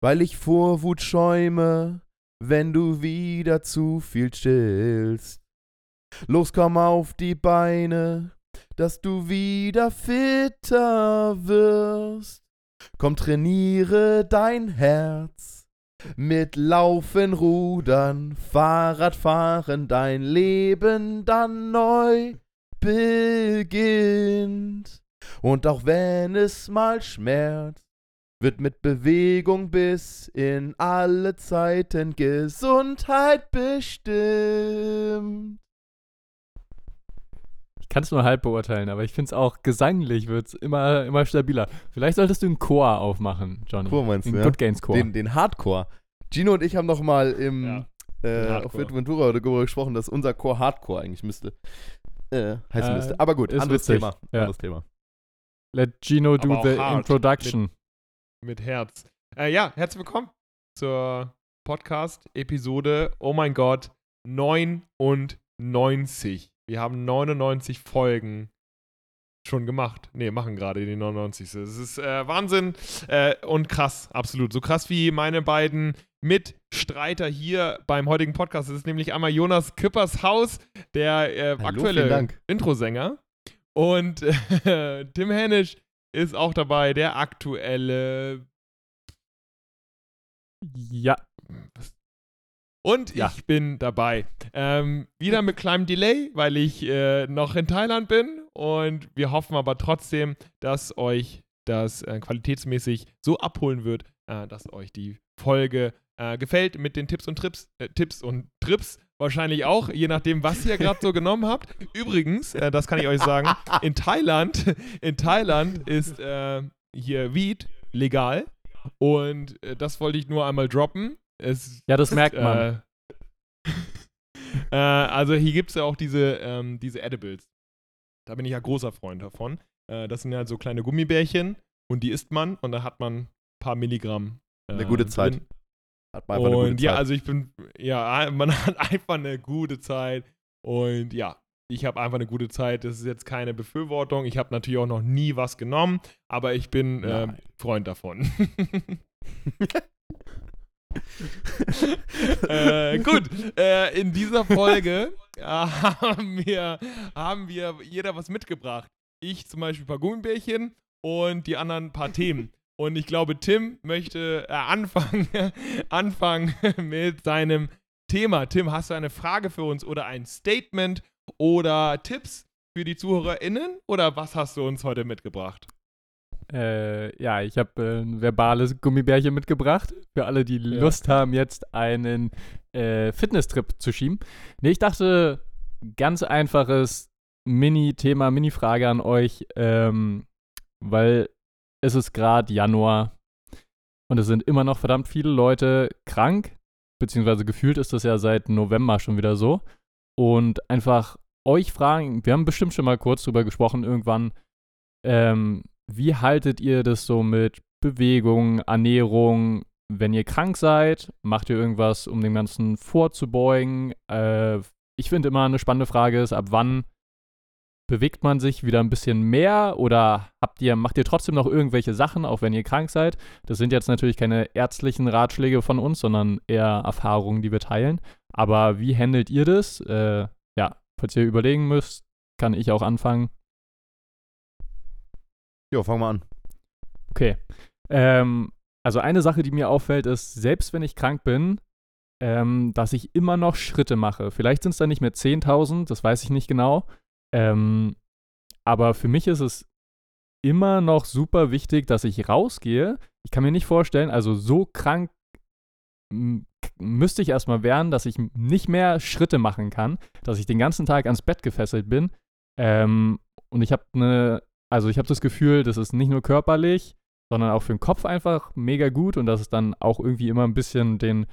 weil ich vor Wut schäume, wenn du wieder zu viel chillst. Los, komm auf die Beine, dass du wieder fitter wirst. Komm, trainiere dein Herz. Mit Laufen, Rudern, Fahrradfahren, dein Leben dann neu beginnt. Und auch wenn es mal schmerzt, wird mit Bewegung bis in alle Zeiten Gesundheit bestimmt. Ich kann es nur halb beurteilen, aber ich finde es auch gesanglich wird es immer, immer stabiler. Vielleicht solltest du einen Chor aufmachen, Johnny. Chor meinst du, Einen ja? Good Gains Chor. Den, den Hardcore. Gino und ich haben noch mal im, Ja, äh, den auf. Ventura darüber gesprochen, dass unser Chor Hardcore eigentlich müsste. Äh, heißen Äh, müsste. Aber gut, ist anderes witzig. Thema. Ja. Anderes Thema. Let Gino do the hart. introduction. Mit Herz. Äh, ja, herzlich willkommen zur Podcast-Episode, oh mein Gott, 99. Wir haben 99 Folgen schon gemacht. Ne, machen gerade die 99. Es ist äh, Wahnsinn äh, und krass, absolut. So krass wie meine beiden Mitstreiter hier beim heutigen Podcast. Es ist nämlich einmal Jonas Küppershaus, der äh, Hallo, aktuelle. Introsänger. Und Tim Hennisch ist auch dabei, der aktuelle Ja, Und Ja. ich bin dabei. Ähm, wieder mit kleinem Delay, weil ich äh, noch in Thailand bin. Und wir hoffen aber trotzdem, dass euch das äh, qualitätsmäßig so abholen wird, äh, dass euch die Folge äh, gefällt mit den Tipps und Trips, äh, Tipps und Trips wahrscheinlich auch, je nachdem, was ihr gerade so genommen habt. Übrigens, äh, das kann ich euch sagen, in Thailand, in Thailand ist äh, hier Weed legal. Und äh, das wollte ich nur einmal droppen. Es ja, das merkt man. äh, äh, also hier gibt es ja auch diese, ähm, diese Edibles. Da bin ich ja großer Freund davon. Äh, das sind ja so kleine Gummibärchen und die isst man und da hat man ein paar Milligramm. Äh, Eine gute Zeit. drin. Hat man einfach eine gute Und ja, Zeit. also ich bin, ja, man hat einfach eine gute Zeit und ja, ich habe einfach eine gute Zeit. Das ist jetzt keine Befürwortung. Ich habe natürlich auch noch nie was genommen, aber ich bin äh. Freund davon. äh, gut, äh, in dieser Folge äh, haben, wir, haben wir jeder was mitgebracht. Ich zum Beispiel ein paar Gummibärchen und die anderen ein paar Themen. Und ich glaube, Tim möchte äh, anfangen, anfangen mit seinem Thema. Tim, hast du eine Frage für uns oder ein Statement oder Tipps für die ZuhörerInnen? Oder was hast du uns heute mitgebracht? Äh, ja, ich habe äh, ein verbales Gummibärchen mitgebracht. Für alle, die Ja. Lust haben, jetzt einen äh, Fitnesstrip zu schieben. Nee, ich dachte, ganz einfaches Mini-Thema, Mini-Frage an euch, ähm, weil es ist gerade Januar und es sind immer noch verdammt viele Leute krank, beziehungsweise gefühlt ist das ja seit November schon wieder so. Und einfach euch fragen, wir haben bestimmt schon mal kurz drüber gesprochen irgendwann, ähm, wie haltet ihr das so mit Bewegung, Ernährung, wenn ihr krank seid? Macht ihr irgendwas, um dem Ganzen vorzubeugen? Äh, ich finde immer eine spannende Frage ist, ab wann bewegt man sich wieder ein bisschen mehr oder habt ihr, macht ihr trotzdem noch irgendwelche Sachen, auch wenn ihr krank seid? Das sind jetzt natürlich keine ärztlichen Ratschläge von uns, sondern eher Erfahrungen, die wir teilen. Aber wie handelt ihr das? Äh, ja, falls ihr überlegen müsst, kann ich auch anfangen. Jo, fang mal an. Okay. Ähm, also eine Sache, die mir auffällt, ist, selbst wenn ich krank bin, ähm, dass ich immer noch Schritte mache. Vielleicht sind es dann nicht mehr 10.000, das weiß ich nicht genau. Ähm, aber für mich ist es immer noch super wichtig, dass ich rausgehe. Ich kann mir nicht vorstellen, also so krank müsste ich erstmal werden, dass ich nicht mehr Schritte machen kann, dass ich den ganzen Tag ans Bett gefesselt bin. Ähm, und ich habe eine, also ich habe das Gefühl, das ist nicht nur körperlich, sondern auch für den Kopf einfach mega gut und dass es dann auch irgendwie immer ein bisschen den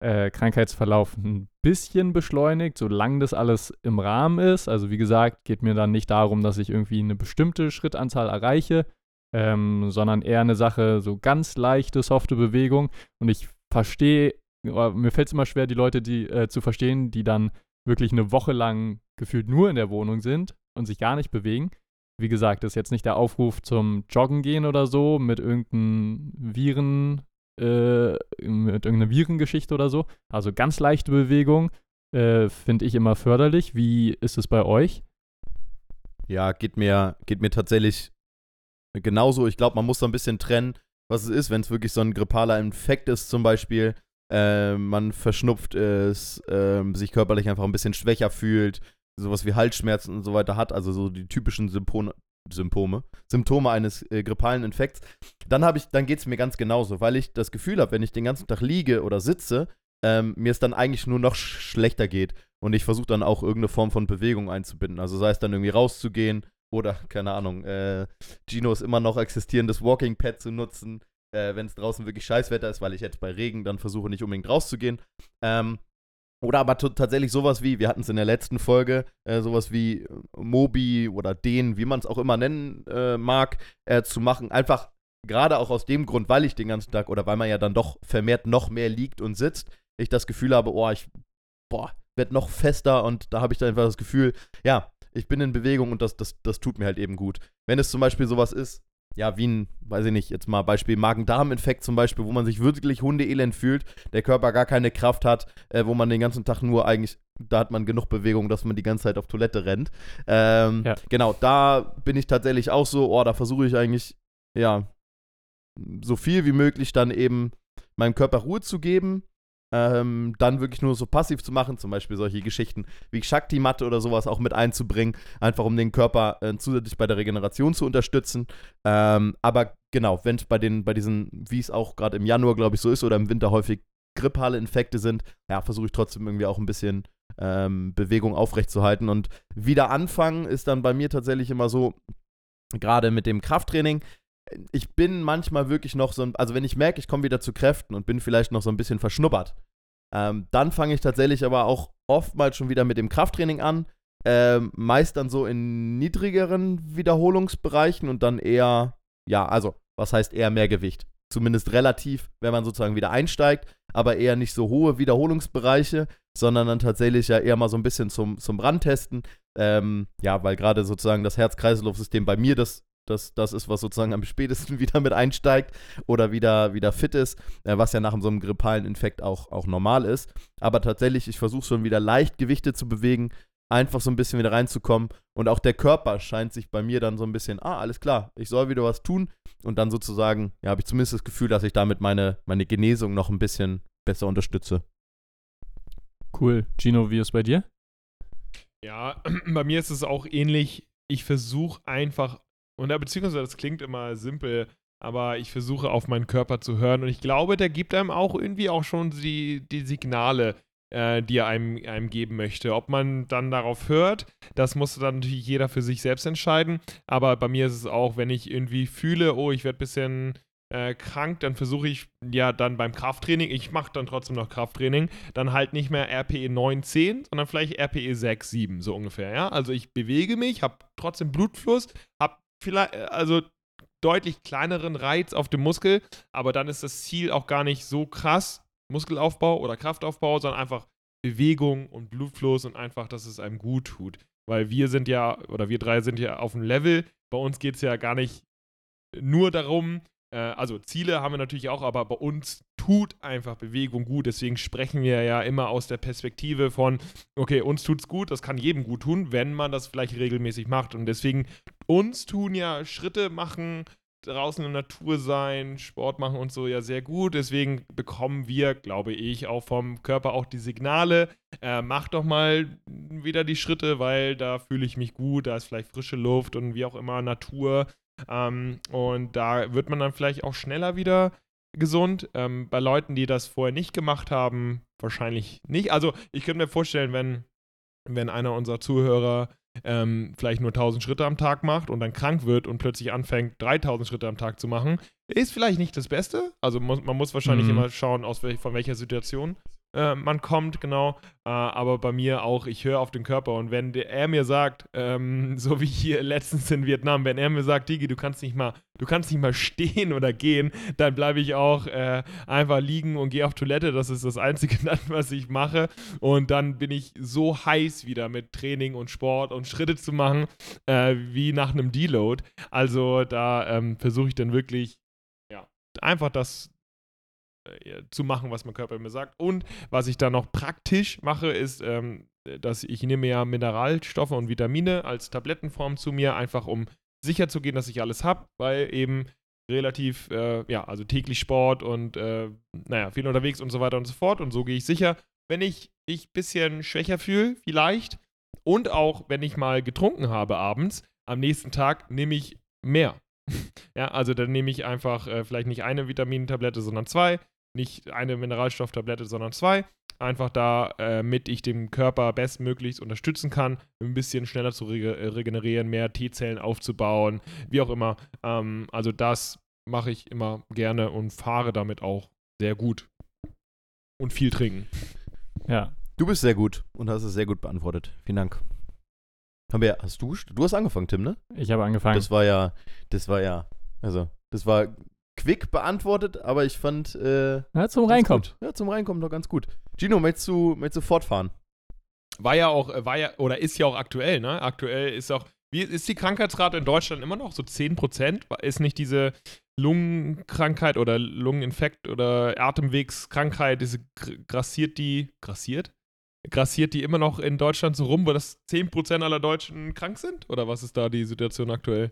äh, Krankheitsverlauf ein bisschen beschleunigt, solange das alles im Rahmen ist. Also wie gesagt, geht mir dann nicht darum, dass ich irgendwie eine bestimmte Schrittanzahl erreiche, ähm, sondern eher eine Sache, so ganz leichte, softe Bewegung. Und ich verstehe, oder mir fällt es immer schwer, die Leute die, äh, zu verstehen, die dann wirklich eine Woche lang gefühlt nur in der Wohnung sind und sich gar nicht bewegen. Wie gesagt, das ist jetzt nicht der Aufruf zum Joggen gehen oder so mit irgendeinem äh, mit irgendeiner Virengeschichte oder so. Also ganz leichte Bewegung äh, finde ich immer förderlich. Wie ist es bei euch? Ja, geht mir, geht mir tatsächlich genauso. Ich glaube, man muss so ein bisschen trennen, was es ist, wenn es wirklich so ein grippaler Infekt ist, zum Beispiel. Äh, man verschnupft ist, äh, sich körperlich einfach ein bisschen schwächer fühlt, sowas wie Halsschmerzen und so weiter hat, also so die typischen Symptome, Symptome, Symptome eines äh, grippalen Infekts, dann habe ich, dann geht es mir ganz genauso, weil ich das Gefühl habe, wenn ich den ganzen Tag liege oder sitze, ähm, mir es dann eigentlich nur noch sch schlechter geht. Und ich versuche dann auch irgendeine Form von Bewegung einzubinden. Also sei es dann irgendwie rauszugehen oder, keine Ahnung, äh, Gino ist immer noch existierendes Walking Pad zu nutzen, äh, wenn es draußen wirklich Scheißwetter ist, weil ich jetzt bei Regen dann versuche nicht unbedingt rauszugehen. Ähm, oder aber tatsächlich sowas wie, wir hatten es in der letzten Folge, äh, sowas wie äh, Mobi oder den, wie man es auch immer nennen äh, mag, äh, zu machen. Einfach gerade auch aus dem Grund, weil ich den ganzen Tag oder weil man ja dann doch vermehrt noch mehr liegt und sitzt, ich das Gefühl habe, oh, ich, boah, werde noch fester und da habe ich dann einfach das Gefühl, ja, ich bin in Bewegung und das, das, das tut mir halt eben gut. Wenn es zum Beispiel sowas ist, ja, wie ein, weiß ich nicht, jetzt mal Beispiel Magen-Darm-Infekt zum Beispiel, wo man sich wirklich hundeelend fühlt, der Körper gar keine Kraft hat, äh, wo man den ganzen Tag nur eigentlich, da hat man genug Bewegung, dass man die ganze Zeit auf Toilette rennt. Ähm, ja. Genau, da bin ich tatsächlich auch so, oh, da versuche ich eigentlich, ja, so viel wie möglich dann eben meinem Körper Ruhe zu geben ähm, dann wirklich nur so passiv zu machen, zum Beispiel solche Geschichten wie Shakti-Matte oder sowas auch mit einzubringen, einfach um den Körper äh, zusätzlich bei der Regeneration zu unterstützen. Ähm, aber genau, wenn es bei den, bei diesen, wie es auch gerade im Januar, glaube ich, so ist, oder im Winter häufig grippale Infekte sind, ja, versuche ich trotzdem irgendwie auch ein bisschen ähm, Bewegung aufrechtzuerhalten. Und wieder anfangen ist dann bei mir tatsächlich immer so, gerade mit dem Krafttraining, ich bin manchmal wirklich noch so, also wenn ich merke, ich komme wieder zu Kräften und bin vielleicht noch so ein bisschen verschnuppert, ähm, dann fange ich tatsächlich aber auch oftmals schon wieder mit dem Krafttraining an. Ähm, meist dann so in niedrigeren Wiederholungsbereichen und dann eher, ja, also, was heißt eher mehr Gewicht? Zumindest relativ, wenn man sozusagen wieder einsteigt, aber eher nicht so hohe Wiederholungsbereiche, sondern dann tatsächlich ja eher mal so ein bisschen zum, zum Brandtesten. Ähm, ja, weil gerade sozusagen das Herz-Kreislauf-System bei mir das das, das ist, was sozusagen am spätesten wieder mit einsteigt oder wieder, wieder fit ist, äh, was ja nach so einem grippalen Infekt auch, auch normal ist. Aber tatsächlich, ich versuche schon wieder leicht Gewichte zu bewegen, einfach so ein bisschen wieder reinzukommen. Und auch der Körper scheint sich bei mir dann so ein bisschen, ah, alles klar, ich soll wieder was tun. Und dann sozusagen, ja, habe ich zumindest das Gefühl, dass ich damit meine, meine Genesung noch ein bisschen besser unterstütze. Cool. Gino, wie ist es bei dir? Ja, bei mir ist es auch ähnlich. Ich versuche einfach und ja, beziehungsweise das klingt immer simpel, aber ich versuche auf meinen Körper zu hören und ich glaube, der gibt einem auch irgendwie auch schon die, die Signale, äh, die er einem, einem geben möchte. Ob man dann darauf hört, das muss dann natürlich jeder für sich selbst entscheiden. Aber bei mir ist es auch, wenn ich irgendwie fühle, oh, ich werde ein bisschen äh, krank, dann versuche ich ja dann beim Krafttraining, ich mache dann trotzdem noch Krafttraining, dann halt nicht mehr RPE 9, 10, sondern vielleicht RPE 6, 7, so ungefähr, ja. Also ich bewege mich, habe trotzdem Blutfluss, habe vielleicht, äh, also deutlich kleineren Reiz auf dem Muskel, aber dann ist das Ziel auch gar nicht so krass, Muskelaufbau oder Kraftaufbau, sondern einfach Bewegung und Blutfluss und einfach, dass es einem gut tut. Weil wir sind ja, oder wir drei sind ja auf dem Level, bei uns geht es ja gar nicht nur darum, äh, also Ziele haben wir natürlich auch, aber bei uns tut einfach Bewegung gut. Deswegen sprechen wir ja immer aus der Perspektive von, okay, uns tut's gut, das kann jedem gut tun, wenn man das vielleicht regelmäßig macht. Und deswegen uns tun ja Schritte machen, draußen in der Natur sein, Sport machen und so ja sehr gut. Deswegen bekommen wir, glaube ich, auch vom Körper auch die Signale. Äh, mach doch mal wieder die Schritte, weil da fühle ich mich gut, da ist vielleicht frische Luft und wie auch immer Natur. Ähm, und da wird man dann vielleicht auch schneller wieder gesund. Ähm, bei Leuten, die das vorher nicht gemacht haben, wahrscheinlich nicht. Also ich könnte mir vorstellen, wenn, wenn einer unserer Zuhörer ähm, vielleicht nur 1000 Schritte am Tag macht und dann krank wird und plötzlich anfängt, 3000 Schritte am Tag zu machen, ist vielleicht nicht das Beste. Also muss, man muss wahrscheinlich mhm. immer schauen, aus wel von welcher Situation äh, man kommt, genau. Äh, aber bei mir auch, ich höre auf den Körper und wenn der, er mir sagt, ähm, so wie hier letztens in Vietnam, wenn er mir sagt, Digi, du kannst nicht mal, du kannst nicht mal stehen oder gehen, dann bleibe ich auch äh, einfach liegen und gehe auf Toilette. Das ist das Einzige, dann, was ich mache. Und dann bin ich so heiß wieder mit Training und Sport und Schritte zu machen, äh, wie nach einem Deload. Also da ähm, versuche ich dann wirklich, einfach das zu machen, was mein Körper mir sagt. Und was ich dann noch praktisch mache, ist, ähm, dass ich nehme ja Mineralstoffe und Vitamine als Tablettenform zu mir, einfach um sicher zu gehen, dass ich alles habe, weil eben relativ, äh, ja, also täglich Sport und, äh, naja, viel unterwegs und so weiter und so fort. Und so gehe ich sicher, wenn ich mich ein bisschen schwächer fühle, vielleicht, und auch wenn ich mal getrunken habe abends, am nächsten Tag nehme ich mehr. ja, also dann nehme ich einfach äh, vielleicht nicht eine Vitamintablette, sondern zwei, nicht eine Mineralstofftablette, sondern zwei. Einfach damit äh, ich dem Körper bestmöglichst unterstützen kann, ein bisschen schneller zu re äh, regenerieren, mehr T-Zellen aufzubauen, wie auch immer. Ähm, also das mache ich immer gerne und fahre damit auch sehr gut. Und viel trinken. Ja. Du bist sehr gut und hast es sehr gut beantwortet. Vielen Dank. Haben wir, hast du, du hast angefangen, Tim, ne? Ich habe angefangen. Das war ja, das war ja, also, das war quick beantwortet, aber ich fand. Äh, ja, zum Reinkommen. Ja, zum Reinkommen doch ganz gut. Gino, möchtest du, möchtest du fortfahren? War ja auch, äh, war ja, oder ist ja auch aktuell, ne? Aktuell ist auch, wie ist die Krankheitsrate in Deutschland immer noch so 10%? Ist nicht diese Lungenkrankheit oder Lungeninfekt oder Atemwegskrankheit, diese grassiert die, grassiert? Grassiert die immer noch in Deutschland so rum, wo das 10% aller Deutschen krank sind? Oder was ist da die Situation aktuell?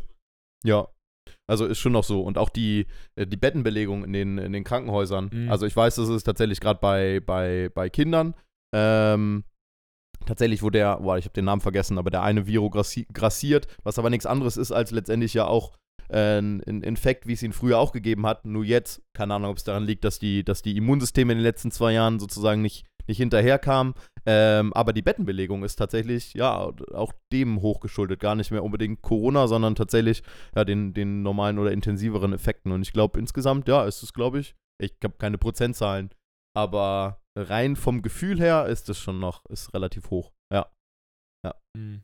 Ja, also ist schon noch so. Und auch die, äh, die Bettenbelegung in den, in den Krankenhäusern. Mhm. Also ich weiß, das ist tatsächlich gerade bei, bei, bei Kindern. Ähm, tatsächlich, wo der, boah, ich habe den Namen vergessen, aber der eine Viro grassiert, was aber nichts anderes ist als letztendlich ja auch äh, ein Infekt, wie es ihn früher auch gegeben hat. Nur jetzt, keine Ahnung, ob es daran liegt, dass die, dass die Immunsysteme in den letzten zwei Jahren sozusagen nicht, nicht hinterherkamen. Ähm, aber die Bettenbelegung ist tatsächlich, ja, auch dem hochgeschuldet. Gar nicht mehr unbedingt Corona, sondern tatsächlich ja, den, den normalen oder intensiveren Effekten. Und ich glaube, insgesamt, ja, ist es, glaube ich, ich habe keine Prozentzahlen, aber rein vom Gefühl her ist es schon noch, ist relativ hoch. Ja. Ja. Mhm.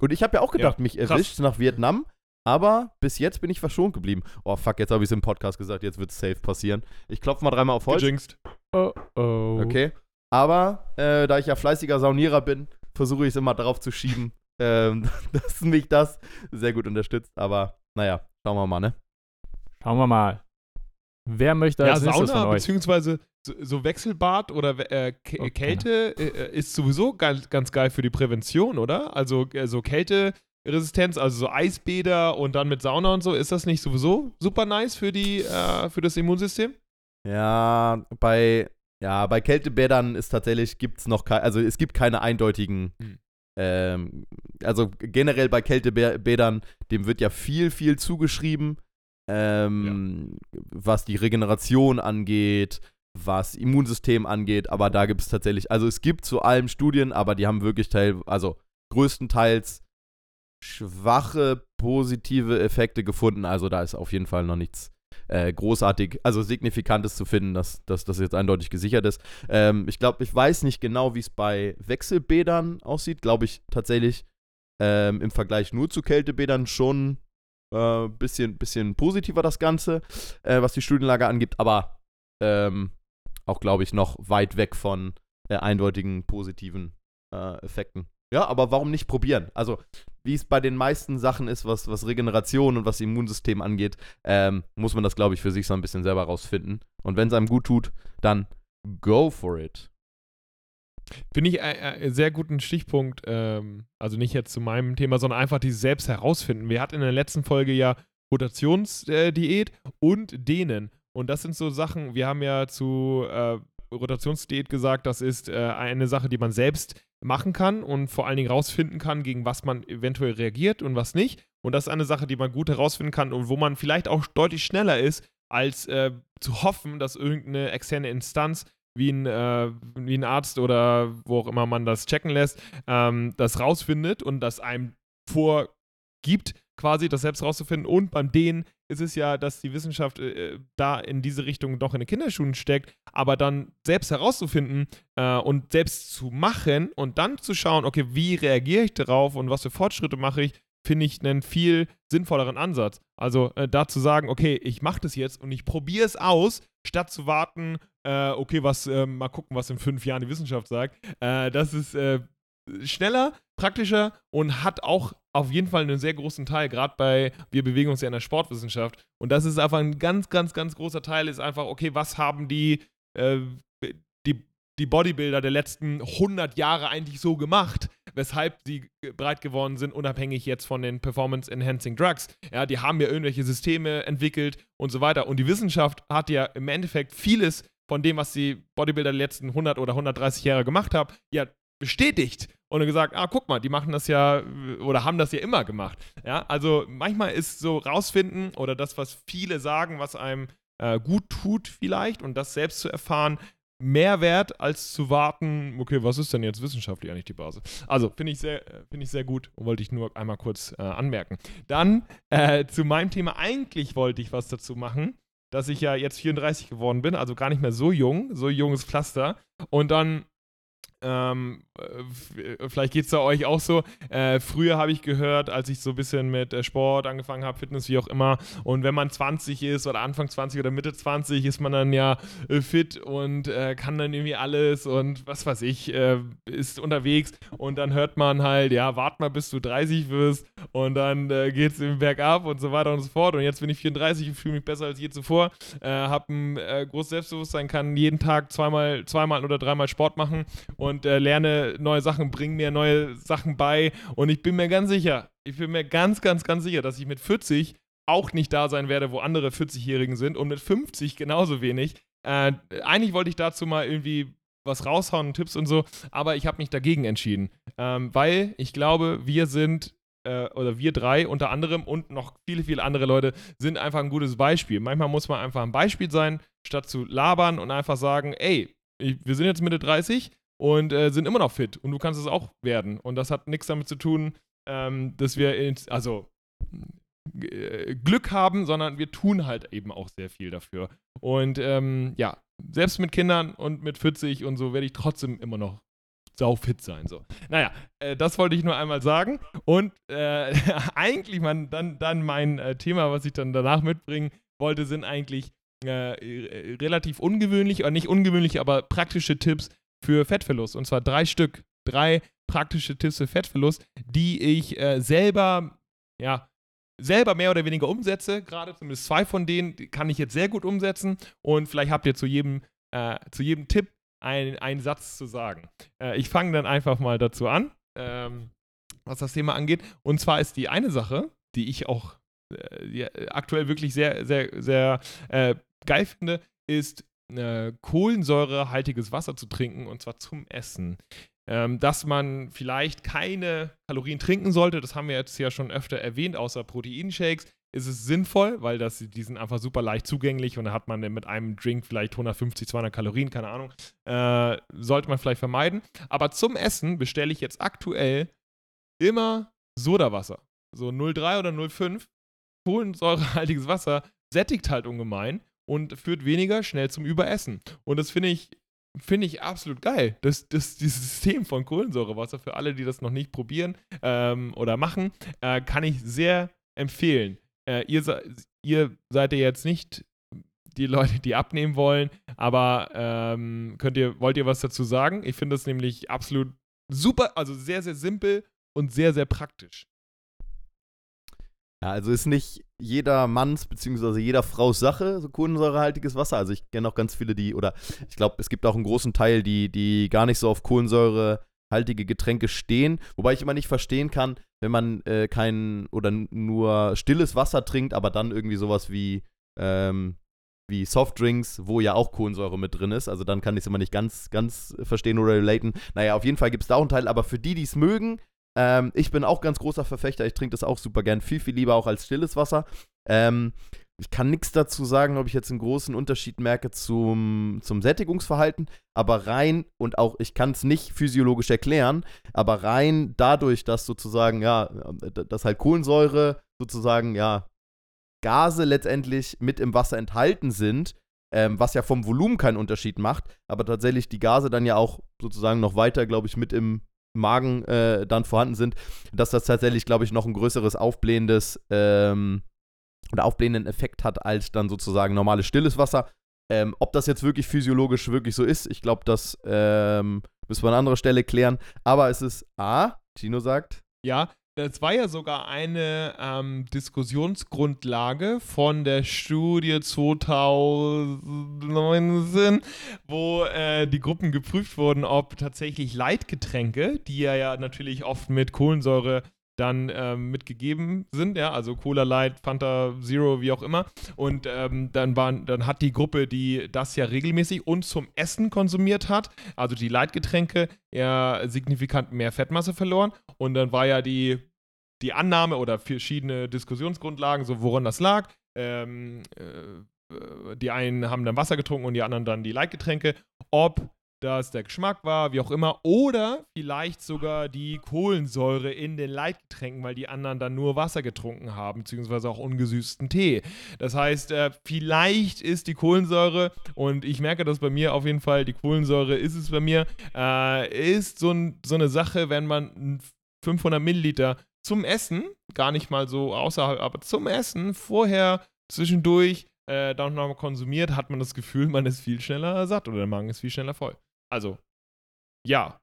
Und ich habe ja auch gedacht, ja, mich erwischt nach Vietnam. Aber bis jetzt bin ich verschont geblieben. Oh fuck, jetzt habe ich es im Podcast gesagt, jetzt wird es safe passieren. Ich klopfe mal dreimal auf Holz. Gejinxt. Oh oh. Okay. Aber äh, da ich ja fleißiger Saunierer bin, versuche ich es immer darauf zu schieben, ähm, dass mich das sehr gut unterstützt. Aber naja, schauen wir mal, ne? Schauen wir mal. Wer möchte als ja, Sauna, von euch? beziehungsweise so, so Wechselbad oder äh, okay. Kälte äh, ist sowieso ganz, ganz geil für die Prävention, oder? Also äh, so Kälte Resistenz, also so Eisbäder und dann mit Sauna und so, ist das nicht sowieso super nice für die, äh, für das Immunsystem? Ja, bei, ja, bei Kältebädern ist tatsächlich, gibt es noch keine, also es gibt keine eindeutigen, hm. ähm, also generell bei Kältebädern, dem wird ja viel, viel zugeschrieben, ähm, ja. was die Regeneration angeht, was Immunsystem angeht, aber da gibt es tatsächlich, also es gibt zu allem Studien, aber die haben wirklich teil, also größtenteils schwache positive Effekte gefunden. Also da ist auf jeden Fall noch nichts äh, großartig, also signifikantes zu finden, dass, das jetzt eindeutig gesichert ist. Ähm, ich glaube, ich weiß nicht genau, wie es bei Wechselbädern aussieht. Glaube ich tatsächlich ähm, im Vergleich nur zu Kältebädern schon ein äh, bisschen, bisschen positiver das Ganze, äh, was die Studienlage angibt, aber ähm, auch, glaube ich, noch weit weg von äh, eindeutigen positiven äh, Effekten. Ja, aber warum nicht probieren? Also, wie es bei den meisten Sachen ist, was, was Regeneration und was Immunsystem angeht, ähm, muss man das, glaube ich, für sich so ein bisschen selber rausfinden. Und wenn es einem gut tut, dann go for it. Finde ich einen sehr guten Stichpunkt, ähm, also nicht jetzt zu meinem Thema, sondern einfach dieses Selbst herausfinden. Wir hatten in der letzten Folge ja Rotationsdiät äh, und Dehnen. Und das sind so Sachen, wir haben ja zu äh, Rotationsdiät gesagt, das ist äh, eine Sache, die man selbst machen kann und vor allen Dingen rausfinden kann, gegen was man eventuell reagiert und was nicht. Und das ist eine Sache, die man gut herausfinden kann und wo man vielleicht auch deutlich schneller ist, als äh, zu hoffen, dass irgendeine externe Instanz wie ein, äh, wie ein Arzt oder wo auch immer man das checken lässt, ähm, das rausfindet und das einem vorgibt, quasi das selbst rauszufinden. Und beim Dehnen ist es ja, dass die Wissenschaft äh, da in diese Richtung doch in den Kinderschuhen steckt, aber dann selbst herauszufinden äh, und selbst zu machen und dann zu schauen, okay, wie reagiere ich darauf und was für Fortschritte mache ich, finde ich einen viel sinnvolleren Ansatz. Also äh, da zu sagen, okay, ich mache das jetzt und ich probiere es aus, statt zu warten, äh, okay, was, äh, mal gucken, was in fünf Jahren die Wissenschaft sagt. Äh, das ist schneller, praktischer und hat auch auf jeden Fall einen sehr großen Teil, gerade bei, wir bewegen uns ja in der Sportwissenschaft. Und das ist einfach ein ganz, ganz, ganz großer Teil, ist einfach, okay, was haben die, äh, die, die Bodybuilder der letzten 100 Jahre eigentlich so gemacht, weshalb sie breit geworden sind, unabhängig jetzt von den Performance-Enhancing Drugs. Ja, die haben ja irgendwelche Systeme entwickelt und so weiter. Und die Wissenschaft hat ja im Endeffekt vieles von dem, was die Bodybuilder der letzten 100 oder 130 Jahre gemacht haben, ja bestätigt und gesagt, ah, guck mal, die machen das ja oder haben das ja immer gemacht. Ja, also manchmal ist so rausfinden oder das, was viele sagen, was einem äh, gut tut vielleicht und das selbst zu erfahren, mehr wert, als zu warten, okay, was ist denn jetzt wissenschaftlich eigentlich die Basis? Also, finde ich, sehr, find ich sehr gut, wollte ich nur einmal kurz äh, anmerken. Dann äh, zu meinem Thema, eigentlich wollte ich was dazu machen, dass ich ja jetzt 34 geworden bin, also gar nicht mehr so jung, so junges Pflaster. Und dann ähm, äh, vielleicht geht es da euch auch so. Äh, früher habe ich gehört, als ich so ein bisschen mit äh, Sport angefangen habe, Fitness, wie auch immer. Und wenn man 20 ist oder Anfang 20 oder Mitte 20, ist man dann ja äh, fit und äh, kann dann irgendwie alles und was weiß ich, äh, ist unterwegs. Und dann hört man halt, ja, wart mal, bis du 30 wirst. Und dann geht es bergab und so weiter und so fort. Und jetzt bin ich 34 und fühle mich besser als je zuvor. habe ein großes Selbstbewusstsein, kann jeden Tag zweimal, zweimal oder dreimal Sport machen. Und und äh, lerne neue Sachen, bringe mir neue Sachen bei. Und ich bin mir ganz sicher, ich bin mir ganz, ganz, ganz sicher, dass ich mit 40 auch nicht da sein werde, wo andere 40-Jährigen sind und mit 50 genauso wenig. Äh, eigentlich wollte ich dazu mal irgendwie was raushauen, Tipps und so, aber ich habe mich dagegen entschieden, ähm, weil ich glaube, wir sind äh, oder wir drei unter anderem und noch viele, viele andere Leute sind einfach ein gutes Beispiel. Manchmal muss man einfach ein Beispiel sein, statt zu labern und einfach sagen, ey, wir sind jetzt Mitte 30, und äh, sind immer noch fit. Und du kannst es auch werden. Und das hat nichts damit zu tun, ähm, dass wir, in, also äh, Glück haben, sondern wir tun halt eben auch sehr viel dafür. Und ähm, ja, selbst mit Kindern und mit 40 und so werde ich trotzdem immer noch sau fit sein. So. Naja, äh, das wollte ich nur einmal sagen. Und äh, eigentlich man, dann, dann mein äh, Thema, was ich dann danach mitbringen wollte, sind eigentlich äh, relativ ungewöhnlich, oder nicht ungewöhnlich, aber praktische Tipps, für Fettverlust. Und zwar drei Stück. Drei praktische Tipps für Fettverlust, die ich äh, selber, ja, selber mehr oder weniger umsetze. Gerade zumindest zwei von denen kann ich jetzt sehr gut umsetzen. Und vielleicht habt ihr zu jedem, äh, zu jedem Tipp ein, einen Satz zu sagen. Äh, ich fange dann einfach mal dazu an, ähm, was das Thema angeht. Und zwar ist die eine Sache, die ich auch äh, ja, aktuell wirklich sehr, sehr, sehr äh, geil finde, ist äh, kohlensäurehaltiges Wasser zu trinken und zwar zum Essen. Ähm, dass man vielleicht keine Kalorien trinken sollte, das haben wir jetzt ja schon öfter erwähnt, außer Proteinshakes, ist es sinnvoll, weil das, die sind einfach super leicht zugänglich und da hat man mit einem Drink vielleicht 150, 200 Kalorien, keine Ahnung. Äh, sollte man vielleicht vermeiden. Aber zum Essen bestelle ich jetzt aktuell immer Sodawasser. So 0,3 oder 0,5 kohlensäurehaltiges Wasser sättigt halt ungemein und führt weniger schnell zum Überessen. Und das finde ich, finde ich absolut geil. Das, das, dieses System von Kohlensäurewasser für alle, die das noch nicht probieren ähm, oder machen, äh, kann ich sehr empfehlen. Äh, ihr, ihr seid ja jetzt nicht die Leute, die abnehmen wollen, aber ähm, könnt ihr, wollt ihr was dazu sagen? Ich finde das nämlich absolut super, also sehr, sehr simpel und sehr, sehr praktisch. Ja, also ist nicht jeder Manns bzw. jeder Frau's Sache, so kohlensäurehaltiges Wasser. Also ich kenne auch ganz viele, die, oder ich glaube, es gibt auch einen großen Teil, die, die gar nicht so auf kohlensäurehaltige Getränke stehen. Wobei ich immer nicht verstehen kann, wenn man äh, kein oder nur stilles Wasser trinkt, aber dann irgendwie sowas wie, ähm, wie Softdrinks, wo ja auch Kohlensäure mit drin ist. Also dann kann ich es immer nicht ganz, ganz verstehen oder relaten. Naja, auf jeden Fall gibt es da auch einen Teil, aber für die, die es mögen, ähm, ich bin auch ganz großer Verfechter. Ich trinke das auch super gern. Viel, viel lieber auch als stilles Wasser. Ähm, ich kann nichts dazu sagen, ob ich jetzt einen großen Unterschied merke zum, zum Sättigungsverhalten, aber rein und auch, ich kann es nicht physiologisch erklären, aber rein dadurch, dass sozusagen, ja, dass halt Kohlensäure sozusagen, ja, Gase letztendlich mit im Wasser enthalten sind, ähm, was ja vom Volumen keinen Unterschied macht, aber tatsächlich die Gase dann ja auch sozusagen noch weiter, glaube ich, mit im Magen äh, dann vorhanden sind, dass das tatsächlich, glaube ich, noch ein größeres aufblähendes ähm, oder aufblähenden Effekt hat als dann sozusagen normales stilles Wasser. Ähm, ob das jetzt wirklich physiologisch wirklich so ist, ich glaube, das ähm, Müssen wir an anderer Stelle klären. Aber es ist A, Tino sagt. Ja, das war ja sogar eine ähm, Diskussionsgrundlage von der Studie 2019, wo äh, die Gruppen geprüft wurden, ob tatsächlich Leitgetränke, die ja, ja natürlich oft mit Kohlensäure dann ähm, mitgegeben sind, ja, also Cola Light, Fanta Zero, wie auch immer. Und ähm, dann, waren, dann hat die Gruppe, die das ja regelmäßig und zum Essen konsumiert hat, also die Leitgetränke, ja signifikant mehr Fettmasse verloren. Und dann war ja die, die Annahme oder verschiedene Diskussionsgrundlagen, so woran das lag. Ähm, äh, die einen haben dann Wasser getrunken und die anderen dann die Leitgetränke. Ob dass der Geschmack war, wie auch immer, oder vielleicht sogar die Kohlensäure in den Leitgetränken, weil die anderen dann nur Wasser getrunken haben, beziehungsweise auch ungesüßten Tee. Das heißt, äh, vielleicht ist die Kohlensäure, und ich merke das bei mir auf jeden Fall, die Kohlensäure ist es bei mir, äh, ist so, so eine Sache, wenn man 500 Milliliter zum Essen, gar nicht mal so außerhalb, aber zum Essen vorher zwischendurch äh, dann nochmal konsumiert, hat man das Gefühl, man ist viel schneller satt oder der Magen ist viel schneller voll. Also, ja.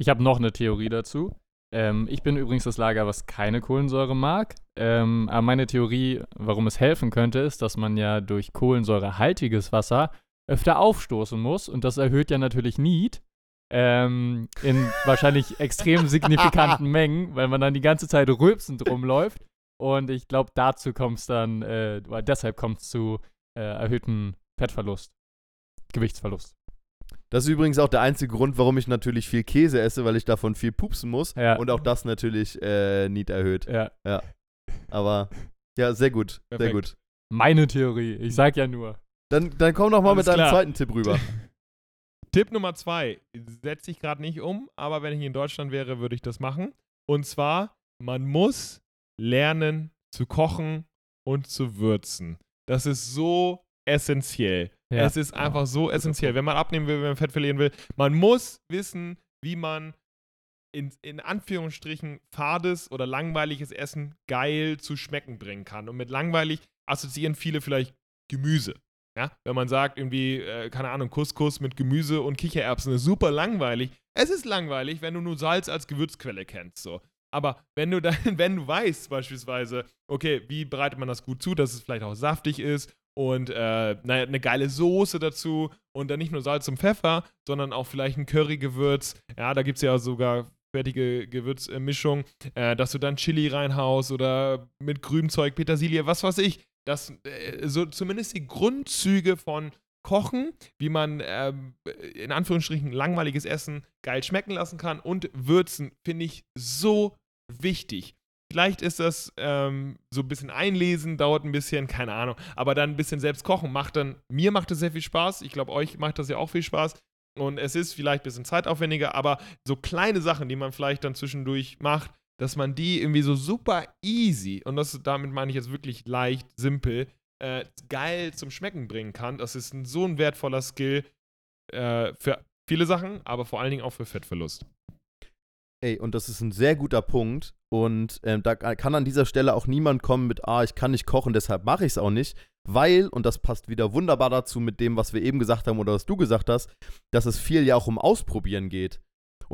Ich habe noch eine Theorie dazu. Ähm, ich bin übrigens das Lager, was keine Kohlensäure mag. Ähm, aber meine Theorie, warum es helfen könnte, ist, dass man ja durch kohlensäurehaltiges Wasser öfter aufstoßen muss. Und das erhöht ja natürlich Need. Ähm, in wahrscheinlich extrem signifikanten Mengen, weil man dann die ganze Zeit rülpsend rumläuft. Und ich glaube, dazu kommt es dann, äh, deshalb kommt es zu äh, erhöhten Fettverlust, Gewichtsverlust. Das ist übrigens auch der einzige Grund, warum ich natürlich viel Käse esse, weil ich davon viel pupsen muss. Ja. Und auch das natürlich äh, Need erhöht. Ja. Ja. Aber ja, sehr gut. Sehr Perfekt. gut. Meine Theorie, ich sag ja nur. Dann, dann komm doch mal Alles mit deinem klar. zweiten Tipp rüber. Tipp Nummer zwei setze ich gerade nicht um, aber wenn ich in Deutschland wäre, würde ich das machen. Und zwar, man muss lernen zu kochen und zu würzen. Das ist so essentiell. Ja. Es ist einfach so essentiell. Wenn man abnehmen will, wenn man Fett verlieren will, man muss wissen, wie man in, in Anführungsstrichen fades oder langweiliges Essen geil zu schmecken bringen kann. Und mit langweilig assoziieren viele vielleicht Gemüse. Ja, wenn man sagt, irgendwie, äh, keine Ahnung, Couscous mit Gemüse und Kichererbsen ist super langweilig. Es ist langweilig, wenn du nur Salz als Gewürzquelle kennst. So. Aber wenn du dann, wenn du weißt, beispielsweise, okay, wie bereitet man das gut zu, dass es vielleicht auch saftig ist und äh, naja, eine geile Soße dazu und dann nicht nur Salz und Pfeffer, sondern auch vielleicht ein Currygewürz. Ja, da gibt es ja sogar fertige Gewürzmischung, äh, dass du dann Chili reinhaust oder mit Grünzeug, Petersilie, was weiß ich. Das, äh, so zumindest die Grundzüge von Kochen, wie man ähm, in Anführungsstrichen langweiliges Essen geil schmecken lassen kann und Würzen, finde ich so wichtig. Vielleicht ist das ähm, so ein bisschen einlesen, dauert ein bisschen, keine Ahnung. Aber dann ein bisschen selbst kochen macht dann, mir macht es sehr viel Spaß. Ich glaube, euch macht das ja auch viel Spaß. Und es ist vielleicht ein bisschen zeitaufwendiger, aber so kleine Sachen, die man vielleicht dann zwischendurch macht, dass man die irgendwie so super easy, und das damit meine ich jetzt wirklich leicht, simpel, äh, geil zum Schmecken bringen kann. Das ist ein, so ein wertvoller Skill äh, für viele Sachen, aber vor allen Dingen auch für Fettverlust. Ey, und das ist ein sehr guter Punkt. Und ähm, da kann an dieser Stelle auch niemand kommen mit, ah, ich kann nicht kochen, deshalb mache ich es auch nicht. Weil, und das passt wieder wunderbar dazu mit dem, was wir eben gesagt haben oder was du gesagt hast, dass es viel ja auch um Ausprobieren geht.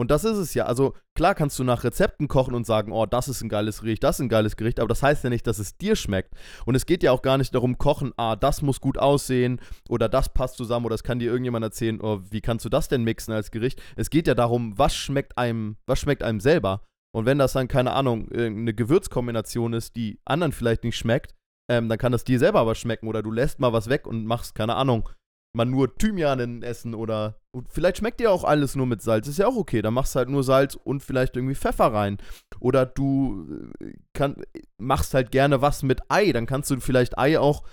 Und das ist es ja. Also klar kannst du nach Rezepten kochen und sagen, oh, das ist ein geiles Gericht, das ist ein geiles Gericht, aber das heißt ja nicht, dass es dir schmeckt. Und es geht ja auch gar nicht darum, kochen, ah, das muss gut aussehen oder das passt zusammen oder es kann dir irgendjemand erzählen, oh, wie kannst du das denn mixen als Gericht? Es geht ja darum, was schmeckt einem, was schmeckt einem selber. Und wenn das dann, keine Ahnung, eine Gewürzkombination ist, die anderen vielleicht nicht schmeckt, ähm, dann kann das dir selber aber schmecken oder du lässt mal was weg und machst, keine Ahnung, mal nur Thymian in Essen oder vielleicht schmeckt dir auch alles nur mit Salz, ist ja auch okay. Dann machst du halt nur Salz und vielleicht irgendwie Pfeffer rein. Oder du äh, kann, machst halt gerne was mit Ei, dann kannst du vielleicht Ei auch